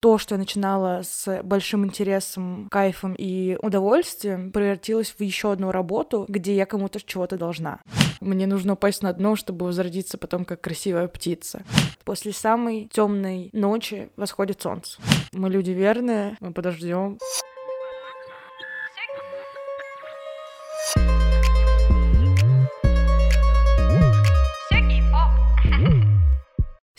то, что я начинала с большим интересом, кайфом и удовольствием, превратилось в еще одну работу, где я кому-то чего-то должна. Мне нужно упасть на дно, чтобы возродиться потом как красивая птица. После самой темной ночи восходит солнце. Мы люди верные, мы подождем.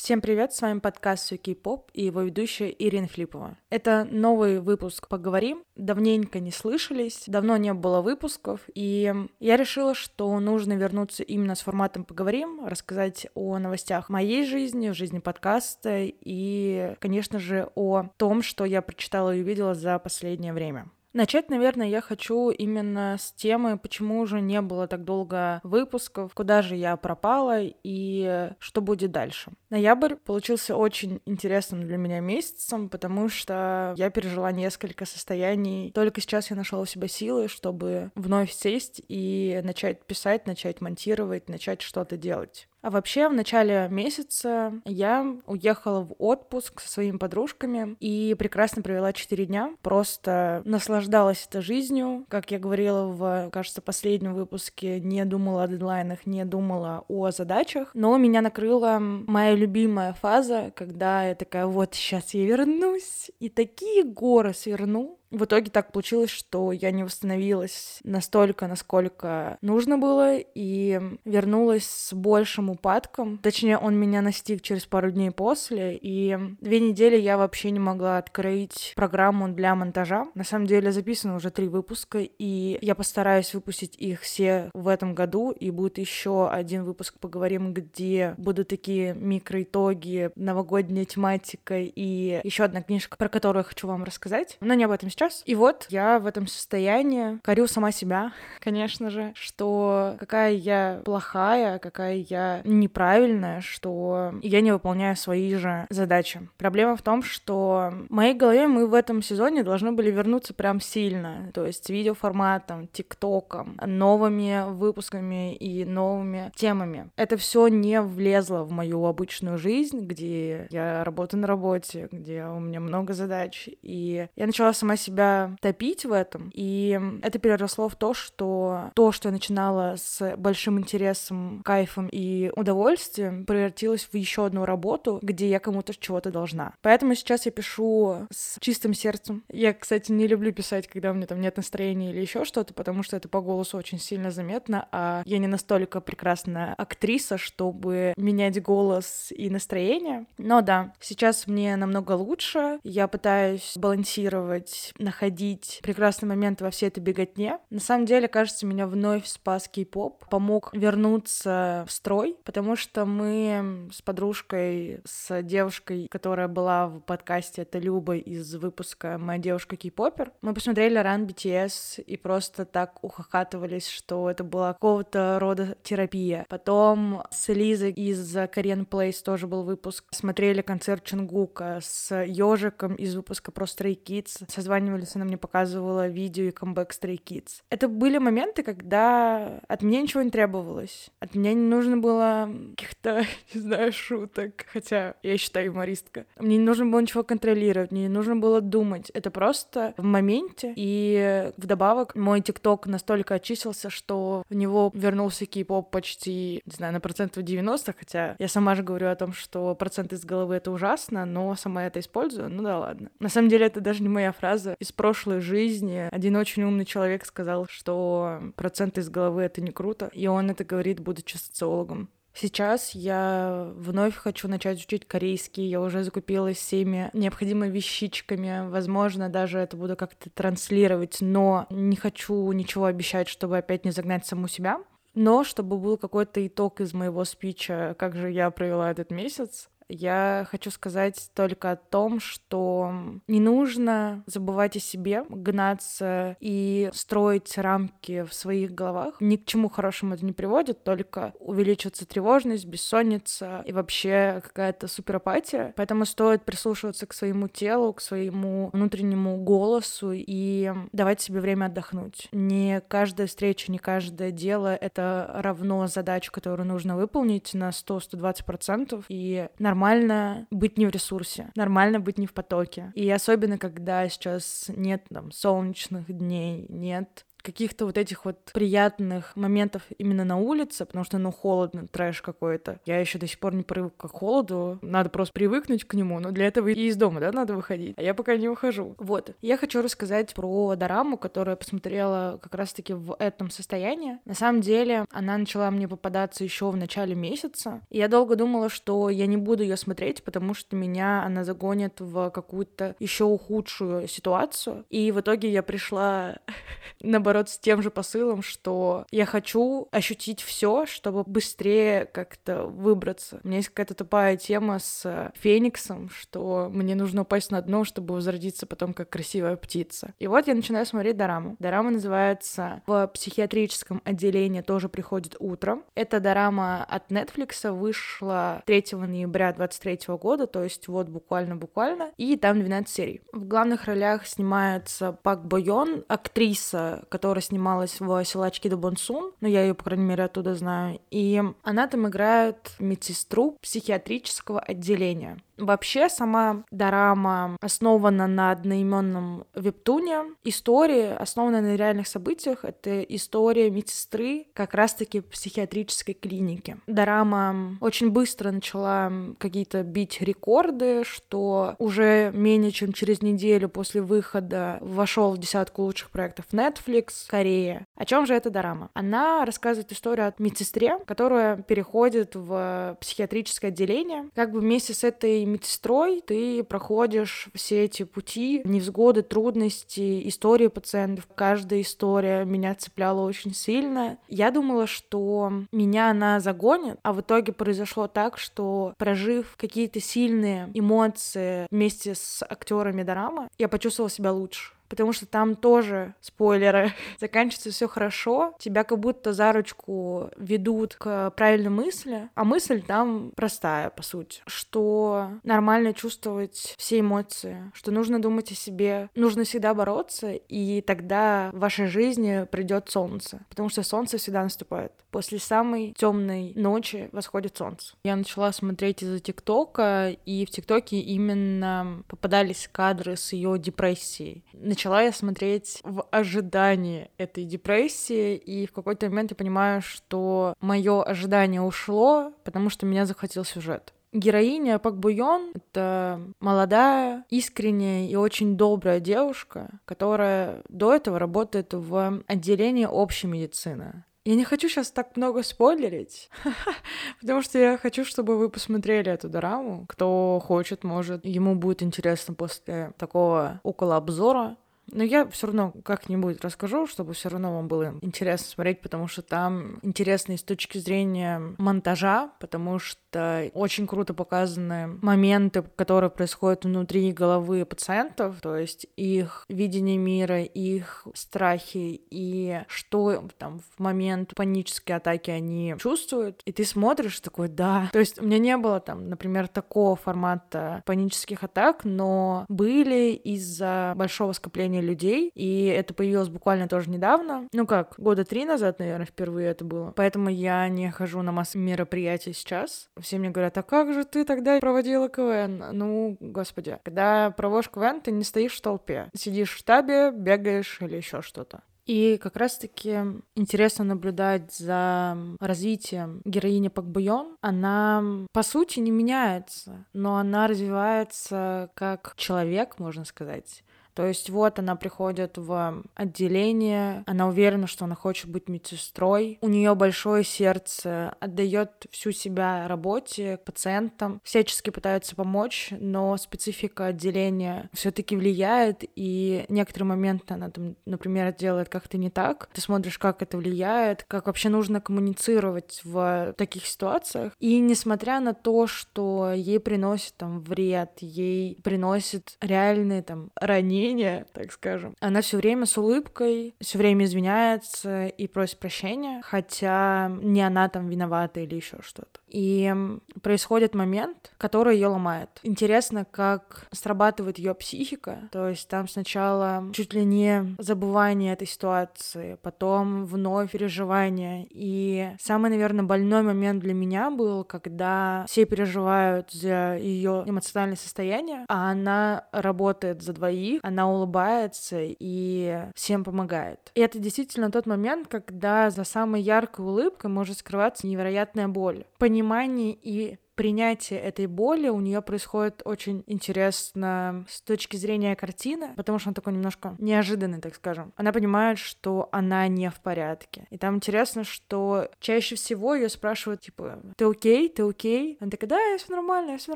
Всем привет, с вами подкаст «Все кей-поп» и его ведущая Ирина Флипова. Это новый выпуск «Поговорим». Давненько не слышались, давно не было выпусков, и я решила, что нужно вернуться именно с форматом «Поговорим», рассказать о новостях моей жизни, жизни подкаста и, конечно же, о том, что я прочитала и увидела за последнее время. Начать, наверное, я хочу именно с темы, почему же не было так долго выпусков, куда же я пропала и что будет дальше. Ноябрь получился очень интересным для меня месяцем, потому что я пережила несколько состояний. Только сейчас я нашла у себя силы, чтобы вновь сесть и начать писать, начать монтировать, начать что-то делать. А вообще, в начале месяца я уехала в отпуск со своими подружками и прекрасно провела 4 дня. Просто наслаждалась этой жизнью. Как я говорила в, кажется, последнем выпуске, не думала о дедлайнах, не думала о задачах. Но меня накрыла моя любимая фаза, когда я такая, вот сейчас я вернусь, и такие горы сверну, в итоге так получилось, что я не восстановилась настолько, насколько нужно было, и вернулась с большим упадком. Точнее, он меня настиг через пару дней после, и две недели я вообще не могла открыть программу для монтажа. На самом деле записано уже три выпуска, и я постараюсь выпустить их все в этом году, и будет еще один выпуск «Поговорим», где будут такие микроитоги, новогодняя тематика и еще одна книжка, про которую я хочу вам рассказать. Но не об этом сейчас сейчас. И вот я в этом состоянии корю сама себя, конечно же, что какая я плохая, какая я неправильная, что я не выполняю свои же задачи. Проблема в том, что в моей голове мы в этом сезоне должны были вернуться прям сильно, то есть видеоформатом, тиктоком, новыми выпусками и новыми темами. Это все не влезло в мою обычную жизнь, где я работаю на работе, где у меня много задач, и я начала сама себя себя топить в этом, и это переросло в то, что то, что я начинала с большим интересом, кайфом и удовольствием, превратилось в еще одну работу, где я кому-то чего-то должна. Поэтому сейчас я пишу с чистым сердцем. Я, кстати, не люблю писать, когда у меня там нет настроения или еще что-то, потому что это по голосу очень сильно заметно, а я не настолько прекрасная актриса, чтобы менять голос и настроение. Но да, сейчас мне намного лучше. Я пытаюсь балансировать находить прекрасный момент во всей этой беготне. На самом деле, кажется, меня вновь спас кей-поп, помог вернуться в строй, потому что мы с подружкой, с девушкой, которая была в подкасте, это Люба из выпуска «Моя девушка кей-попер», мы посмотрели ран BTS и просто так ухахатывались, что это была какого-то рода терапия. Потом с Элизой из Korean Place тоже был выпуск. Смотрели концерт Чунгука с Ежиком из выпуска про Stray Kids. Созванивали Улице она мне показывала видео и камбэк Stray Kids. Это были моменты, когда от меня ничего не требовалось. От меня не нужно было каких-то, не знаю, шуток, хотя я считаю юмористка. Мне не нужно было ничего контролировать, мне не нужно было думать. Это просто в моменте. И вдобавок мой ТикТок настолько очистился, что в него вернулся кей-поп почти, не знаю, на процентов 90, хотя я сама же говорю о том, что процент из головы — это ужасно, но сама это использую, ну да ладно. На самом деле это даже не моя фраза из прошлой жизни. Один очень умный человек сказал, что процент из головы — это не круто, и он это говорит, будучи социологом. Сейчас я вновь хочу начать учить корейский. Я уже закупилась всеми необходимыми вещичками. Возможно, даже это буду как-то транслировать, но не хочу ничего обещать, чтобы опять не загнать саму себя. Но чтобы был какой-то итог из моего спича, как же я провела этот месяц, я хочу сказать только о том, что не нужно забывать о себе, гнаться и строить рамки в своих головах. Ни к чему хорошему это не приводит, только увеличивается тревожность, бессонница и вообще какая-то суперапатия. Поэтому стоит прислушиваться к своему телу, к своему внутреннему голосу и давать себе время отдохнуть. Не каждая встреча, не каждое дело — это равно задача, которую нужно выполнить на 100-120%. И нормально нормально быть не в ресурсе, нормально быть не в потоке. И особенно, когда сейчас нет там солнечных дней, нет каких-то вот этих вот приятных моментов именно на улице, потому что, ну, холодно, трэш какой-то. Я еще до сих пор не привык к холоду, надо просто привыкнуть к нему, но для этого и из дома, да, надо выходить. А я пока не ухожу. Вот. Я хочу рассказать про дораму, которую я посмотрела как раз-таки в этом состоянии. На самом деле, она начала мне попадаться еще в начале месяца. И я долго думала, что я не буду ее смотреть, потому что меня она загонит в какую-то еще худшую ситуацию. И в итоге я пришла на наоборот, с тем же посылом, что я хочу ощутить все, чтобы быстрее как-то выбраться. У меня есть какая-то тупая тема с Фениксом, что мне нужно упасть на дно, чтобы возродиться потом как красивая птица. И вот я начинаю смотреть дораму. Дорама называется «В психиатрическом отделении тоже приходит утром». Эта дорама от Netflix вышла 3 ноября 23 года, то есть вот буквально-буквально, и там 12 серий. В главных ролях снимается Пак Бойон, актриса, которая снималась в «Силачке до Бонсун», но я ее, по крайней мере, оттуда знаю, и она там играет медсестру психиатрического отделения. Вообще сама дорама основана на одноименном вебтуне. История, основанная на реальных событиях, это история медсестры как раз-таки психиатрической клинике. Дорама очень быстро начала какие-то бить рекорды, что уже менее чем через неделю после выхода вошел в десятку лучших проектов Netflix, Корея. О чем же эта дорама? Она рассказывает историю о медсестре, которая переходит в психиатрическое отделение. Как бы вместе с этой медсестрой ты проходишь все эти пути, невзгоды, трудности, истории пациентов. Каждая история меня цепляла очень сильно. Я думала, что меня она загонит, а в итоге произошло так, что прожив какие-то сильные эмоции вместе с актерами дорамы, я почувствовала себя лучше потому что там тоже спойлеры. Заканчивается все хорошо, тебя как будто за ручку ведут к правильной мысли, а мысль там простая, по сути, что нормально чувствовать все эмоции, что нужно думать о себе, нужно всегда бороться, и тогда в вашей жизни придет солнце, потому что солнце всегда наступает. После самой темной ночи восходит солнце. Я начала смотреть из-за ТикТока, и в ТикТоке именно попадались кадры с ее депрессией начала я смотреть в ожидании этой депрессии, и в какой-то момент я понимаю, что мое ожидание ушло, потому что меня захватил сюжет. Героиня Пак Буйон — это молодая, искренняя и очень добрая девушка, которая до этого работает в отделении общей медицины. Я не хочу сейчас так много спойлерить, потому что я хочу, чтобы вы посмотрели эту драму. Кто хочет, может, ему будет интересно после такого около обзора. Но я все равно как-нибудь расскажу, чтобы все равно вам было интересно смотреть, потому что там интересно и с точки зрения монтажа, потому что очень круто показаны моменты, которые происходят внутри головы пациентов, то есть их видение мира, их страхи и что там в момент панической атаки они чувствуют. И ты смотришь такой, да. То есть у меня не было там, например, такого формата панических атак, но были из-за большого скопления людей, и это появилось буквально тоже недавно. Ну как, года три назад, наверное, впервые это было. Поэтому я не хожу на массы мероприятий сейчас. Все мне говорят, а как же ты тогда проводила КВН? Ну, господи, когда проводишь КВН, ты не стоишь в толпе. Сидишь в штабе, бегаешь или еще что-то. И как раз-таки интересно наблюдать за развитием героини Пак Буйон. Она, по сути, не меняется, но она развивается как человек, можно сказать. То есть вот она приходит в отделение, она уверена, что она хочет быть медсестрой, у нее большое сердце, отдает всю себя работе, пациентам, всячески пытается помочь, но специфика отделения все-таки влияет, и некоторые моменты она там, например, делает как-то не так. Ты смотришь, как это влияет, как вообще нужно коммуницировать в таких ситуациях. И несмотря на то, что ей приносит там вред, ей приносит реальные там ранения, мнение, так скажем. Она все время с улыбкой, все время извиняется и просит прощения, хотя не она там виновата или еще что-то. И происходит момент, который ее ломает. Интересно, как срабатывает ее психика. То есть там сначала чуть ли не забывание этой ситуации, потом вновь переживание. И самый, наверное, больной момент для меня был, когда все переживают за ее эмоциональное состояние, а она работает за двоих, она улыбается и всем помогает. И это действительно тот момент, когда за самой яркой улыбкой может скрываться невероятная боль. Понимание и принятие этой боли у нее происходит очень интересно с точки зрения картины, потому что он такой немножко неожиданный, так скажем. Она понимает, что она не в порядке. И там интересно, что чаще всего ее спрашивают, типа, ты окей, ты окей? Она такая, да, я все нормально, я все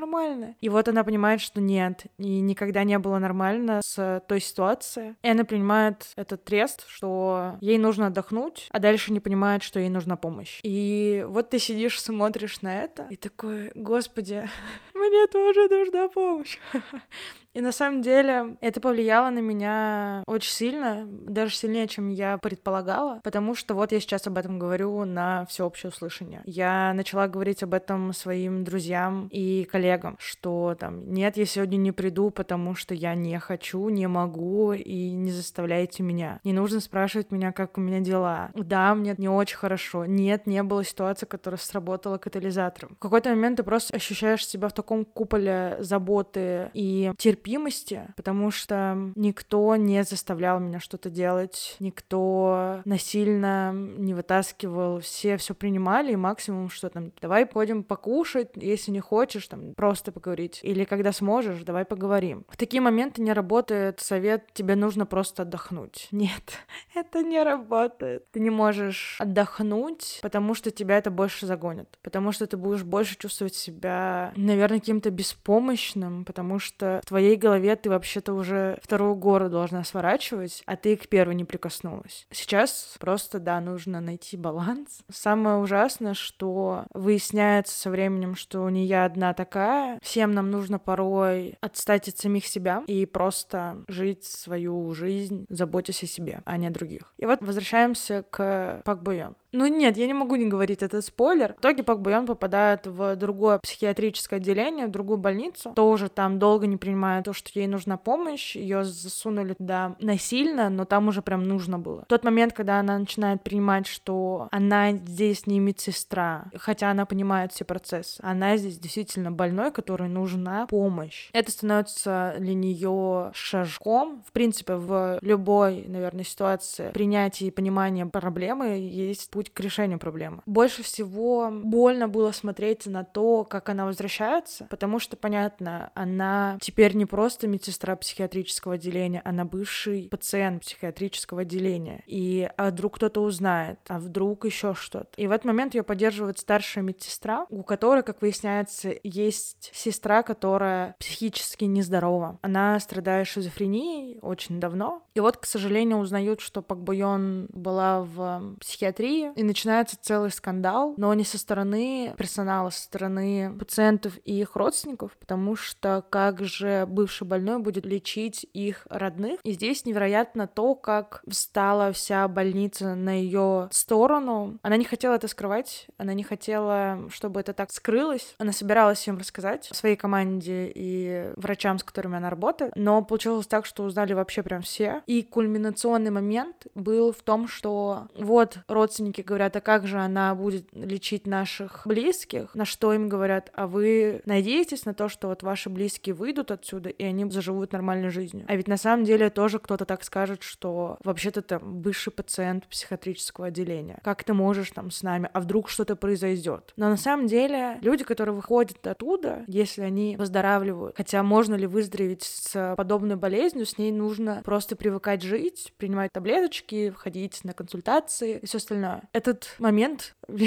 нормально. И вот она понимает, что нет, и никогда не было нормально с той ситуацией. И она принимает этот трест, что ей нужно отдохнуть, а дальше не понимает, что ей нужна помощь. И вот ты сидишь, смотришь на это, и такой, Господи, мне тоже нужна помощь. И на самом деле это повлияло на меня очень сильно, даже сильнее, чем я предполагала, потому что вот я сейчас об этом говорю на всеобщее услышание. Я начала говорить об этом своим друзьям и коллегам, что там, нет, я сегодня не приду, потому что я не хочу, не могу, и не заставляйте меня. Не нужно спрашивать меня, как у меня дела. Да, мне не очень хорошо. Нет, не было ситуации, которая сработала катализатором. В какой-то момент ты просто ощущаешь себя в таком куполе заботы и терпения, терпимости, потому что никто не заставлял меня что-то делать, никто насильно не вытаскивал, все все принимали, и максимум, что там, давай пойдем покушать, если не хочешь, там, просто поговорить. Или когда сможешь, давай поговорим. В такие моменты не работает совет, тебе нужно просто отдохнуть. Нет, это не работает. Ты не можешь отдохнуть, потому что тебя это больше загонит, потому что ты будешь больше чувствовать себя, наверное, каким-то беспомощным, потому что в твоей твоей голове ты вообще-то уже вторую гору должна сворачивать, а ты к первой не прикоснулась. Сейчас просто, да, нужно найти баланс. Самое ужасное, что выясняется со временем, что не я одна такая. Всем нам нужно порой отстать от самих себя и просто жить свою жизнь, заботясь о себе, а не о других. И вот возвращаемся к Пак Бойон. Ну нет, я не могу не говорить, это спойлер. В итоге Пак Буйон попадает в другое психиатрическое отделение, в другую больницу. Тоже там долго не принимая то, что ей нужна помощь. Ее засунули туда насильно, но там уже прям нужно было. В тот момент, когда она начинает принимать, что она здесь не медсестра, хотя она понимает все процессы, она здесь действительно больной, которой нужна помощь. Это становится для нее шажком. В принципе, в любой, наверное, ситуации принятия и понимания проблемы есть путь путь к решению проблемы. Больше всего больно было смотреть на то, как она возвращается, потому что, понятно, она теперь не просто медсестра психиатрического отделения, она бывший пациент психиатрического отделения. И а вдруг кто-то узнает, а вдруг еще что-то. И в этот момент ее поддерживает старшая медсестра, у которой, как выясняется, есть сестра, которая психически нездорова. Она страдает шизофренией очень давно. И вот, к сожалению, узнают, что Пак Бойон была в психиатрии, и начинается целый скандал, но не со стороны персонала, со стороны пациентов и их родственников, потому что как же бывший больной будет лечить их родных. И здесь невероятно то, как встала вся больница на ее сторону. Она не хотела это скрывать, она не хотела, чтобы это так скрылось. Она собиралась им рассказать своей команде и врачам, с которыми она работает, но получилось так, что узнали вообще прям все. И кульминационный момент был в том, что вот родственники говорят, а как же она будет лечить наших близких? На что им говорят, а вы надеетесь на то, что вот ваши близкие выйдут отсюда, и они заживут нормальной жизнью? А ведь на самом деле тоже кто-то так скажет, что вообще-то там бывший пациент психиатрического отделения. Как ты можешь там с нами? А вдруг что-то произойдет? Но на самом деле люди, которые выходят оттуда, если они выздоравливают, хотя можно ли выздороветь с подобной болезнью, с ней нужно просто привыкать жить, принимать таблеточки, ходить на консультации и все остальное этот момент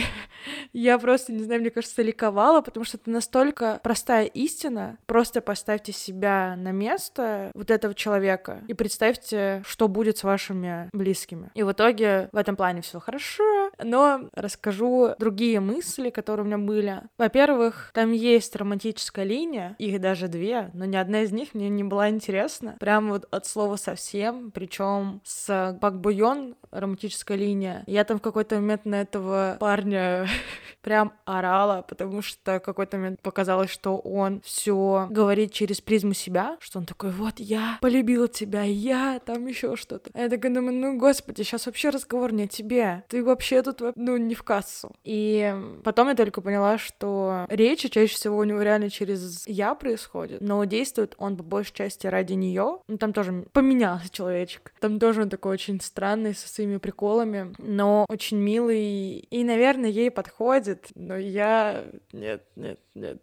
я просто, не знаю, мне кажется, ликовала, потому что это настолько простая истина. Просто поставьте себя на место вот этого человека и представьте, что будет с вашими близкими. И в итоге в этом плане все хорошо. Но расскажу другие мысли, которые у меня были. Во-первых, там есть романтическая линия, их даже две, но ни одна из них мне не была интересна. Прям вот от слова совсем, причем с Пак Буйон романтическая линия. Я там в какой-то момент на этого парня прям орала, потому что в какой-то момент показалось, что он все говорит через призму себя, что он такой, вот я полюбил тебя, я там еще что-то. Я такая думаю, ну господи, сейчас вообще разговор не о тебе, ты вообще тут ну не в кассу. И потом я только поняла, что речь чаще всего у него реально через я происходит, но действует он по большей части ради нее. Ну там тоже поменялся человечек. Там тоже он такой очень странный со своими приколами, но очень милый и, наверное, ей подходит. Но я нет, нет, нет.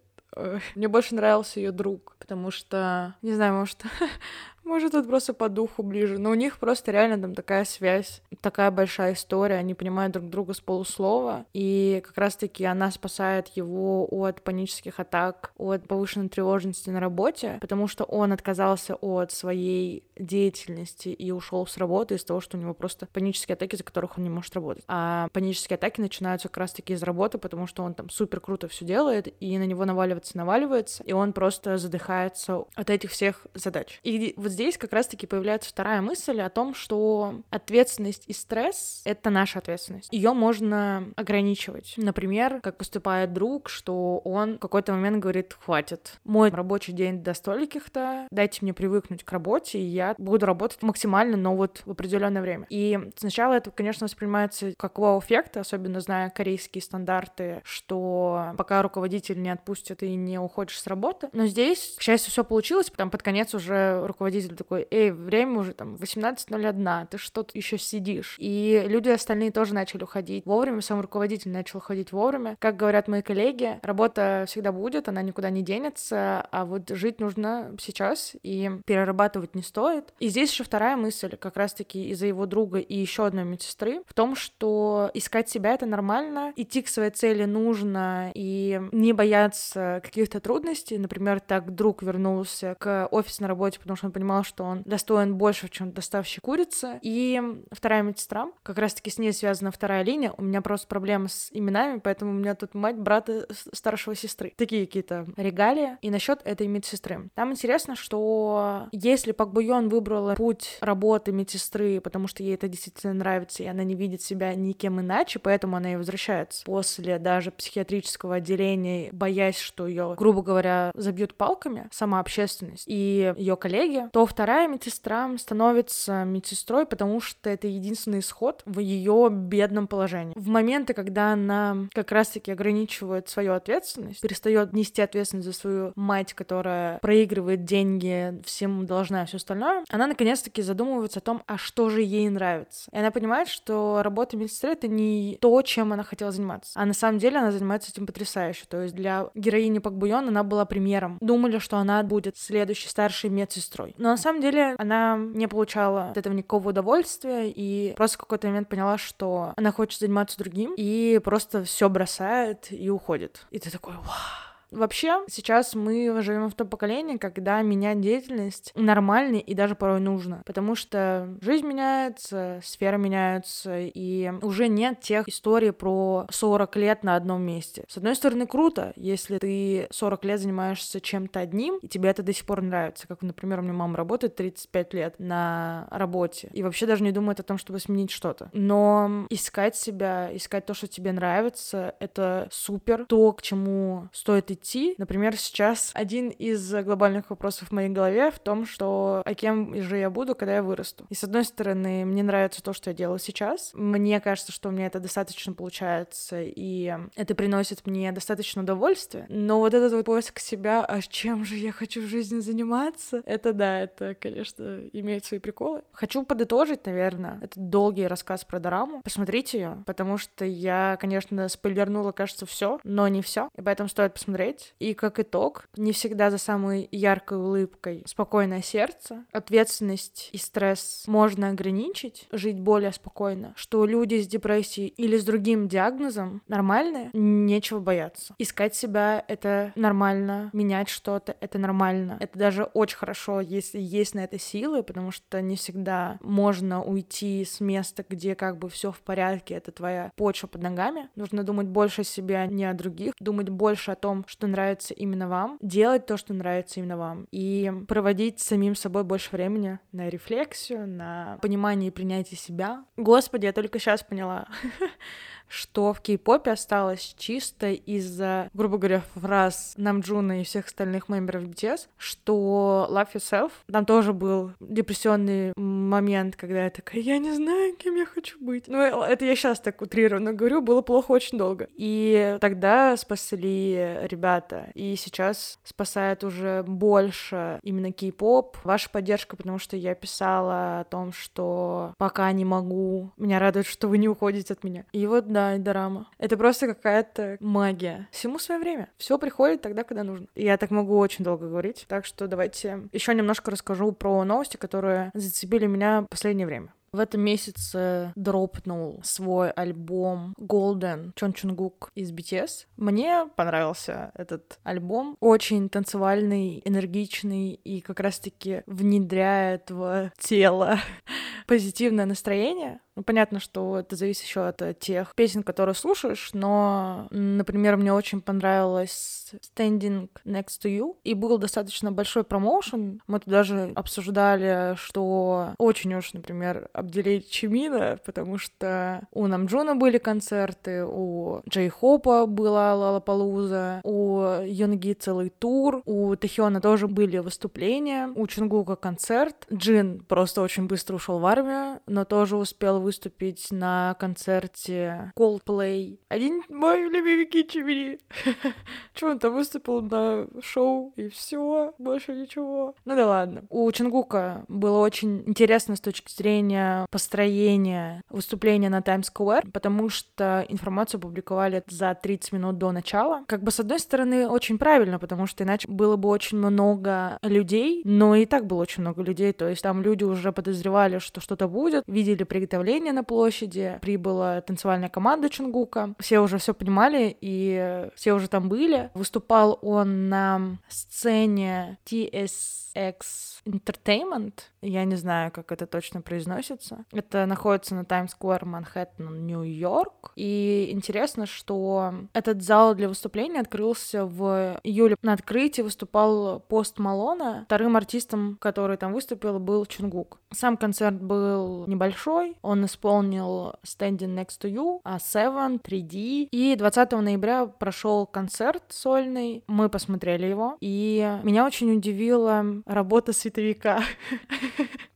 Мне больше нравился ее друг, потому что, не знаю, может, Может, это просто по духу ближе. Но у них просто реально там такая связь, такая большая история. Они понимают друг друга с полуслова. И как раз-таки она спасает его от панических атак, от повышенной тревожности на работе, потому что он отказался от своей деятельности и ушел с работы из-за того, что у него просто панические атаки, за которых он не может работать. А панические атаки начинаются как раз-таки из работы, потому что он там супер круто все делает, и на него наваливается, наваливается, и он просто задыхается от этих всех задач. И вот здесь как раз-таки появляется вторая мысль о том, что ответственность и стресс — это наша ответственность. Ее можно ограничивать. Например, как поступает друг, что он в какой-то момент говорит, хватит, мой рабочий день до стольких-то, дайте мне привыкнуть к работе, и я буду работать максимально, но вот в определенное время. И сначала это, конечно, воспринимается как вау-эффект, особенно зная корейские стандарты, что пока руководитель не отпустит и не уходишь с работы. Но здесь, к счастью, все получилось, потом под конец уже руководитель руководитель такой, эй, время уже там 18.01, ты что тут еще сидишь? И люди остальные тоже начали уходить вовремя, сам руководитель начал уходить вовремя. Как говорят мои коллеги, работа всегда будет, она никуда не денется, а вот жить нужно сейчас и перерабатывать не стоит. И здесь еще вторая мысль, как раз-таки из-за его друга и еще одной медсестры, в том, что искать себя — это нормально, идти к своей цели нужно и не бояться каких-то трудностей. Например, так друг вернулся к офисной работе, потому что он понимал, понимал, что он достоин больше, чем доставщик курицы. И вторая медсестра, как раз-таки с ней связана вторая линия. У меня просто проблемы с именами, поэтому у меня тут мать брата старшего сестры. Такие какие-то регалии. И насчет этой медсестры. Там интересно, что если Пак Буйон выбрала путь работы медсестры, потому что ей это действительно нравится, и она не видит себя никем иначе, поэтому она и возвращается после даже психиатрического отделения, боясь, что ее, грубо говоря, забьют палками, сама общественность и ее коллеги, то вторая медсестра становится медсестрой, потому что это единственный исход в ее бедном положении. В моменты, когда она как раз-таки ограничивает свою ответственность, перестает нести ответственность за свою мать, которая проигрывает деньги, всем должна и все остальное, она наконец-таки задумывается о том, а что же ей нравится. И она понимает, что работа медсестры — это не то, чем она хотела заниматься. А на самом деле она занимается этим потрясающе. То есть для героини Пак Буйон она была примером. Думали, что она будет следующей старшей медсестрой. Но на самом деле она не получала от этого никакого удовольствия и просто в какой-то момент поняла, что она хочет заниматься другим и просто все бросает и уходит. И ты такой, вау Вообще, сейчас мы живем в том поколении, когда менять деятельность нормально и даже порой нужно, потому что жизнь меняется, сфера меняется, и уже нет тех историй про 40 лет на одном месте. С одной стороны, круто, если ты 40 лет занимаешься чем-то одним, и тебе это до сих пор нравится, как, например, у меня мама работает 35 лет на работе, и вообще даже не думает о том, чтобы сменить что-то. Но искать себя, искать то, что тебе нравится, это супер, то, к чему стоит идти идти. Например, сейчас один из глобальных вопросов в моей голове в том, что а кем же я буду, когда я вырасту. И с одной стороны, мне нравится то, что я делаю сейчас. Мне кажется, что у меня это достаточно получается, и это приносит мне достаточно удовольствия. Но вот этот вот поиск себя, а чем же я хочу в жизни заниматься, это да, это, конечно, имеет свои приколы. Хочу подытожить, наверное, этот долгий рассказ про дораму. Посмотрите ее, потому что я, конечно, спойлернула, кажется, все, но не все, и поэтому стоит посмотреть смотреть. И как итог, не всегда за самой яркой улыбкой спокойное сердце, ответственность и стресс можно ограничить, жить более спокойно, что люди с депрессией или с другим диагнозом нормальные, нечего бояться. Искать себя — это нормально, менять что-то — это нормально. Это даже очень хорошо, если есть на это силы, потому что не всегда можно уйти с места, где как бы все в порядке, это твоя почва под ногами. Нужно думать больше о себе, а не о других, думать больше о том, что нравится именно вам, делать то, что нравится именно вам, и проводить самим собой больше времени на рефлексию, на понимание и принятие себя. Господи, я только сейчас поняла. что в кей-попе осталось чисто из-за, грубо говоря, фраз Намджуна и всех остальных мемберов BTS, что Love Yourself, там тоже был депрессионный момент, когда я такая, я не знаю, кем я хочу быть. Ну, это я сейчас так утрированно говорю, было плохо очень долго. И тогда спасли ребята, и сейчас спасает уже больше именно кей-поп, ваша поддержка, потому что я писала о том, что пока не могу, меня радует, что вы не уходите от меня. И вот да, и дорама. Это просто какая-то магия. Всему свое время. Все приходит тогда, когда нужно. Я так могу очень долго говорить. Так что давайте еще немножко расскажу про новости, которые зацепили меня в последнее время. В этом месяце дропнул свой альбом Golden Чон Чунгук из BTS. Мне понравился этот альбом. Очень танцевальный, энергичный и как раз-таки внедряет в тело позитивное настроение. Ну, понятно, что это зависит еще от тех песен, которые слушаешь, но, например, мне очень понравилось Standing Next to You, и был достаточно большой промоушен. Мы тут даже обсуждали, что очень уж, например, обделить Чимина, потому что у Намджуна были концерты, у Джей Хопа была Лалапалуза, у Йонги целый тур, у Тэхёна тоже были выступления, у Чунгука концерт. Джин просто очень быстро ушел в армию, но тоже успел выступить на концерте Coldplay. Один мой любимый Чимини. Чего он там выступил на шоу, и все, больше ничего. Ну да ладно. У Чангука было очень интересно с точки зрения построения выступления на Times Square, потому что информацию публиковали за 30 минут до начала. Как бы с одной стороны очень правильно, потому что иначе было бы очень много людей, но и так было очень много людей, то есть там люди уже подозревали, что что-то будет, видели приготовление представление на площади, прибыла танцевальная команда Чунгука. Все уже все понимали, и все уже там были. Выступал он на сцене TSX Entertainment. Я не знаю, как это точно произносится. Это находится на Таймс-сквер, Манхэттен, Нью-Йорк. И интересно, что этот зал для выступления открылся в июле. На открытии выступал Пост Малона. Вторым артистом, который там выступил, был Чунгук. Сам концерт был небольшой. Он исполнил Standing Next to You, а Seven, 3D. И 20 ноября прошел концерт сольный. Мы посмотрели его. И меня очень удивила работа световика.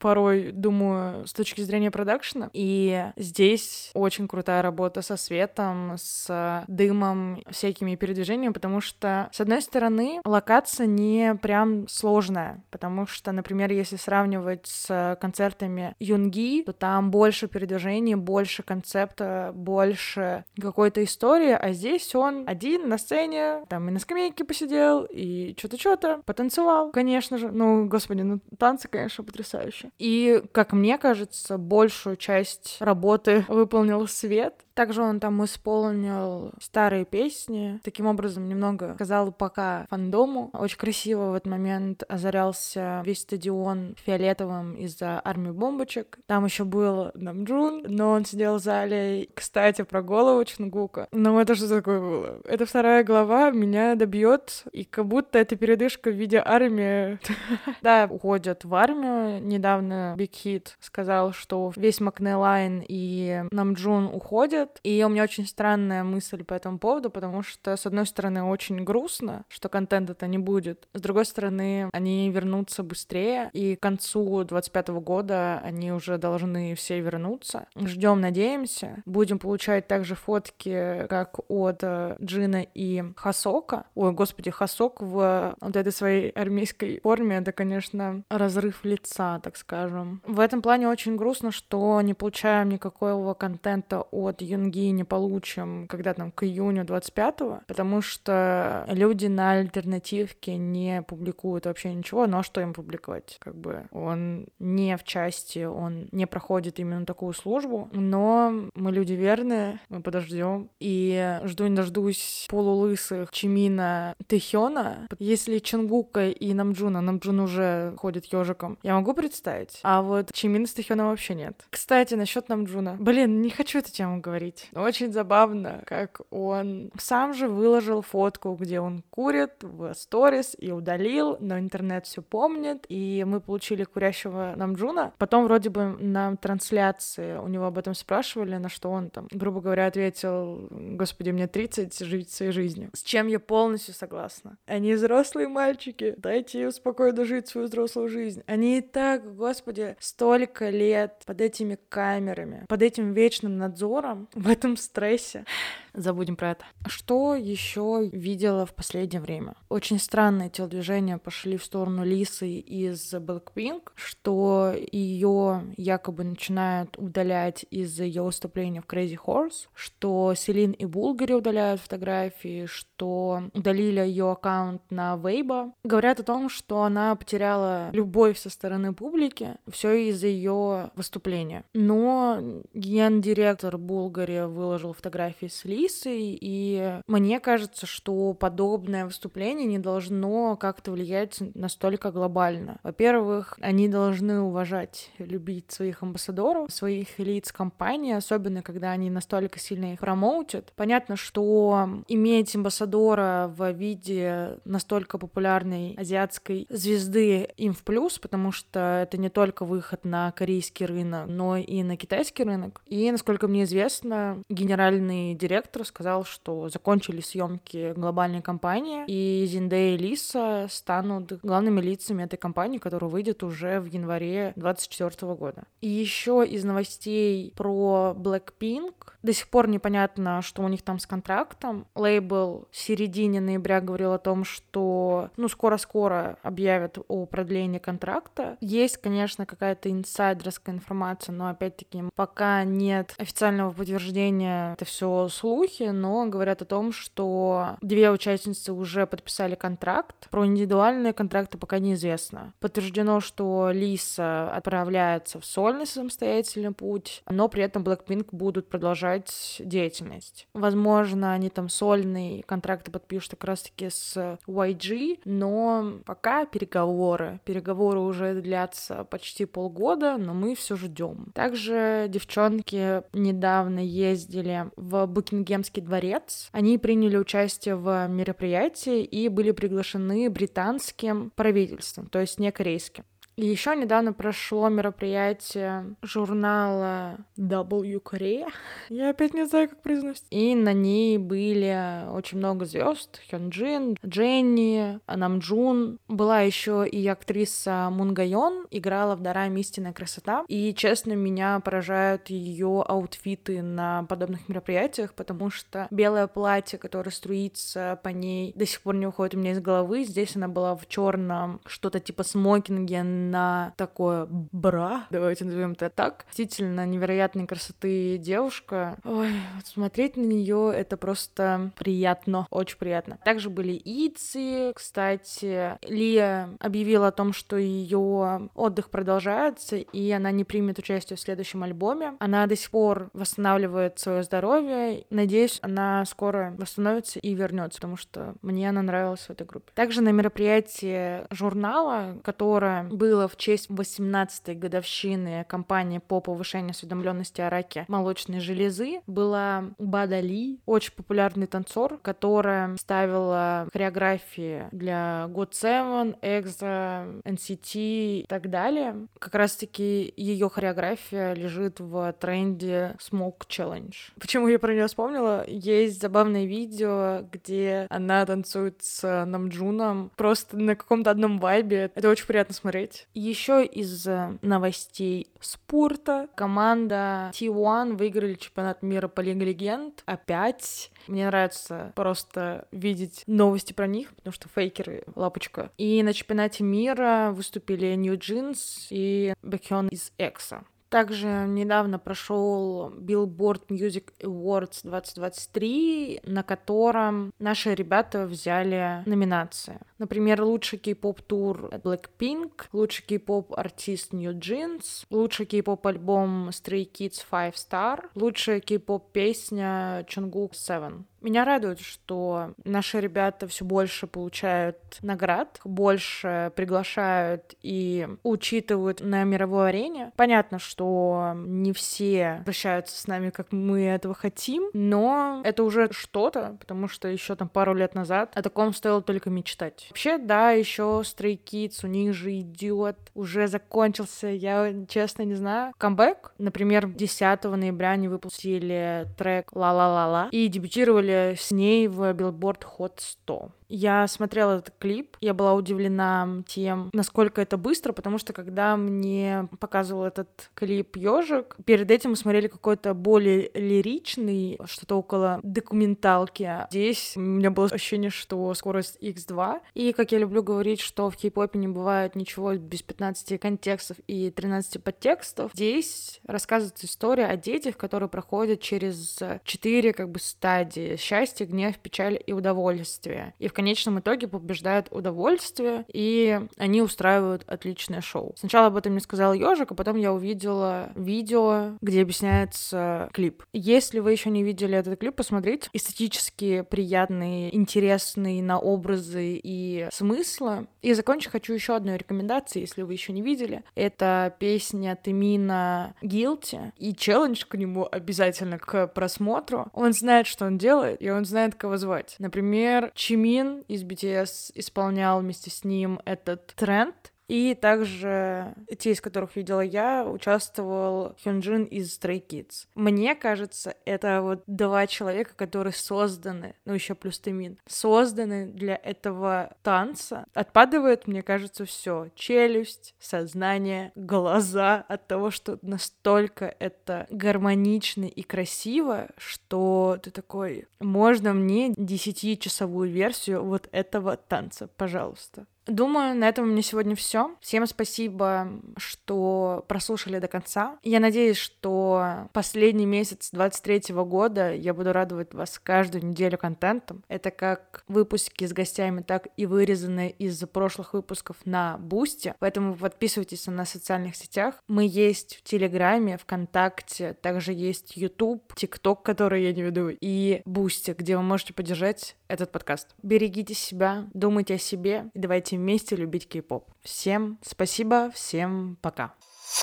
Порой думаю с точки зрения продакшена. И здесь очень крутая работа со светом, с дымом, всякими передвижениями, потому что, с одной стороны, локация не прям сложная, потому что, например, если сравнивать с концертами Юнги, то там больше передвижений, больше концепта, больше какой-то истории, а здесь он один на сцене, там и на скамейке посидел, и что-то что-то потанцевал, конечно же. Ну, господи, ну танцы, конечно, потрясающие. И, как мне кажется, большую часть работы выполнил свет. Также он там исполнил старые песни. Таким образом, немного сказал пока фандому. Очень красиво в этот момент озарялся весь стадион фиолетовым из-за армии бомбочек. Там еще был Намджун, но он сидел в зале. Кстати, про голову Чингука. Ну, это что такое было? Это вторая глава меня добьет, и как будто это передышка в виде армии. Да, уходят в армию. Недавно Big Hit сказал, что весь Макнелайн и Намджун уходят, и у меня очень странная мысль по этому поводу, потому что, с одной стороны, очень грустно, что контента-то не будет. С другой стороны, они вернутся быстрее, и к концу 25 года они уже должны все вернуться. Ждем, надеемся. Будем получать также фотки, как от э, Джина и Хасока. Ой, господи, Хасок в вот этой своей армейской форме, это, конечно, разрыв лица, так скажем. В этом плане очень грустно, что не получаем никакого контента от Юнги не получим, когда там к июню 25-го, потому что люди на альтернативке не публикуют вообще ничего, но что им публиковать? Как бы он не в части, он не проходит именно такую службу, но мы люди верные, мы подождем. И жду не дождусь полулысых Чимина Тэхёна. Если Чангука и Намджуна, Намджун уже ходит ежиком, я могу представить. А вот Чимина с Тэхёном вообще нет. Кстати, насчет Намджуна. Блин, не хочу эту тему говорить. Очень забавно, как он сам же выложил фотку, где он курит в сторис и удалил, но интернет все помнит, и мы получили курящего Намджуна. Потом вроде бы на трансляции у него об этом спрашивали, на что он там, грубо говоря, ответил, господи, мне 30, живите своей жизнью. С чем я полностью согласна. Они взрослые мальчики, дайте им спокойно жить свою взрослую жизнь. Они и так, господи, столько лет под этими камерами, под этим вечным надзором, в этом стрессе. Забудем про это. Что еще видела в последнее время? Очень странные телодвижения пошли в сторону Лисы из Blackpink, что ее якобы начинают удалять из-за ее выступления в Crazy Horse, что Селин и Булгари удаляют фотографии, что удалили ее аккаунт на Вейба. Говорят о том, что она потеряла любовь со стороны публики, все из-за ее выступления. Но гендиректор Булгари выложил фотографии с Ли, Алисой, и мне кажется, что подобное выступление не должно как-то влиять настолько глобально. Во-первых, они должны уважать, любить своих амбассадоров, своих лиц компании, особенно когда они настолько сильно их промоутят. Понятно, что иметь амбассадора в виде настолько популярной азиатской звезды им в плюс, потому что это не только выход на корейский рынок, но и на китайский рынок. И, насколько мне известно, генеральный директор директор сказал, что закончили съемки глобальной кампании, и Зиндея и Лиса станут главными лицами этой кампании, которая выйдет уже в январе 2024 года. И еще из новостей про Blackpink до сих пор непонятно, что у них там с контрактом. Лейбл в середине ноября говорил о том, что ну скоро-скоро объявят о продлении контракта. Есть, конечно, какая-то инсайдерская информация, но опять-таки пока нет официального подтверждения, это все слух слухи, но говорят о том, что две участницы уже подписали контракт. Про индивидуальные контракты пока неизвестно. Подтверждено, что Лиса отправляется в сольный самостоятельный путь, но при этом Blackpink будут продолжать деятельность. Возможно, они там сольные контракты подпишут как раз-таки с YG, но пока переговоры. Переговоры уже длятся почти полгода, но мы все ждем. Также девчонки недавно ездили в Букингем Букингемский дворец. Они приняли участие в мероприятии и были приглашены британским правительством, то есть не корейским. И еще недавно прошло мероприятие журнала W Korea. Я опять не знаю, как произносить. И на ней были очень много звезд. Хёнджин, Дженни, Намджун. Была еще и актриса Мунгайон, играла в Дара «Истинная красота». И, честно, меня поражают ее аутфиты на подобных мероприятиях, потому что белое платье, которое струится по ней, до сих пор не уходит у меня из головы. Здесь она была в черном, что-то типа смокинге на такое бра, давайте назовем это так. Действительно невероятной красоты девушка. Ой, смотреть на нее это просто приятно, очень приятно. Также были Ици, кстати. Лия объявила о том, что ее отдых продолжается, и она не примет участие в следующем альбоме. Она до сих пор восстанавливает свое здоровье. Надеюсь, она скоро восстановится и вернется, потому что мне она нравилась в этой группе. Также на мероприятии журнала, которое было было в честь 18-й годовщины кампании по повышению осведомленности о раке молочной железы. Была Бада Ли, очень популярный танцор, которая ставила хореографии для God Seven, EXO, NCT и так далее. Как раз-таки ее хореография лежит в тренде Smoke Challenge. Почему я про нее вспомнила? Есть забавное видео, где она танцует с Намджуном просто на каком-то одном вайбе. Это очень приятно смотреть. Еще из э, новостей спорта команда T1 выиграли чемпионат мира по Лиге Легенд опять. Мне нравится просто видеть новости про них, потому что фейкеры лапочка. И на чемпионате мира выступили New Jeans и Бэкхён из Экса. Также недавно прошел Billboard Music Awards 2023, на котором наши ребята взяли номинации. Например, лучший кей-поп тур Blackpink, лучший кей-поп артист New Jeans, лучший кей-поп альбом Stray Kids Five Star, лучшая кей-поп песня Jungkook Seven. Меня радует, что наши ребята все больше получают наград, больше приглашают и учитывают на мировой арене. Понятно, что не все обращаются с нами, как мы этого хотим, но это уже что-то, потому что еще там пару лет назад о таком стоило только мечтать. Вообще, да, еще Stray Kids, у них же идет, уже закончился, я честно не знаю. Камбэк, например, 10 ноября они выпустили трек «Ла-ла-ла-ла» и дебютировали были с ней в Billboard Hot 100. Я смотрела этот клип, я была удивлена тем, насколько это быстро, потому что когда мне показывал этот клип ежик, перед этим мы смотрели какой-то более лиричный, что-то около документалки. Здесь у меня было ощущение, что скорость X2. И, как я люблю говорить, что в кей-попе не бывает ничего без 15 контекстов и 13 подтекстов, здесь рассказывается история о детях, которые проходят через четыре как бы стадии счастья, гнев, печаль и удовольствие. И в конечном итоге побеждает удовольствие, и они устраивают отличное шоу. Сначала об этом мне сказал Ежик, а потом я увидела видео, где объясняется клип. Если вы еще не видели этот клип, посмотрите. Эстетически приятный, интересный на образы и смысла. И закончить хочу еще одной рекомендацией, если вы еще не видели. Это песня Темина Guilty и челлендж к нему обязательно к просмотру. Он знает, что он делает, и он знает, кого звать. Например, Чимин из BTS исполнял вместе с ним этот тренд, и также те, из которых видела я, участвовал Хёнджин из Stray Kids. Мне кажется, это вот два человека, которые созданы, ну еще плюс Тымин, созданы для этого танца. Отпадывает, мне кажется, все. Челюсть, сознание, глаза от того, что настолько это гармонично и красиво, что ты такой, можно мне десятичасовую версию вот этого танца, пожалуйста. Думаю, на этом у меня сегодня все. Всем спасибо, что прослушали до конца. Я надеюсь, что последний месяц 23 года я буду радовать вас каждую неделю контентом. Это как выпуски с гостями, так и вырезанные из прошлых выпусков на Бусте. Поэтому подписывайтесь на нас в социальных сетях. Мы есть в Телеграме, ВКонтакте, также есть YouTube, ТикТок, который я не веду, и Бусте, где вы можете поддержать этот подкаст. Берегите себя, думайте о себе и давайте вместе любить кей-поп. Всем спасибо, всем пока.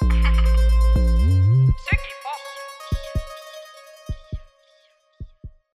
thank you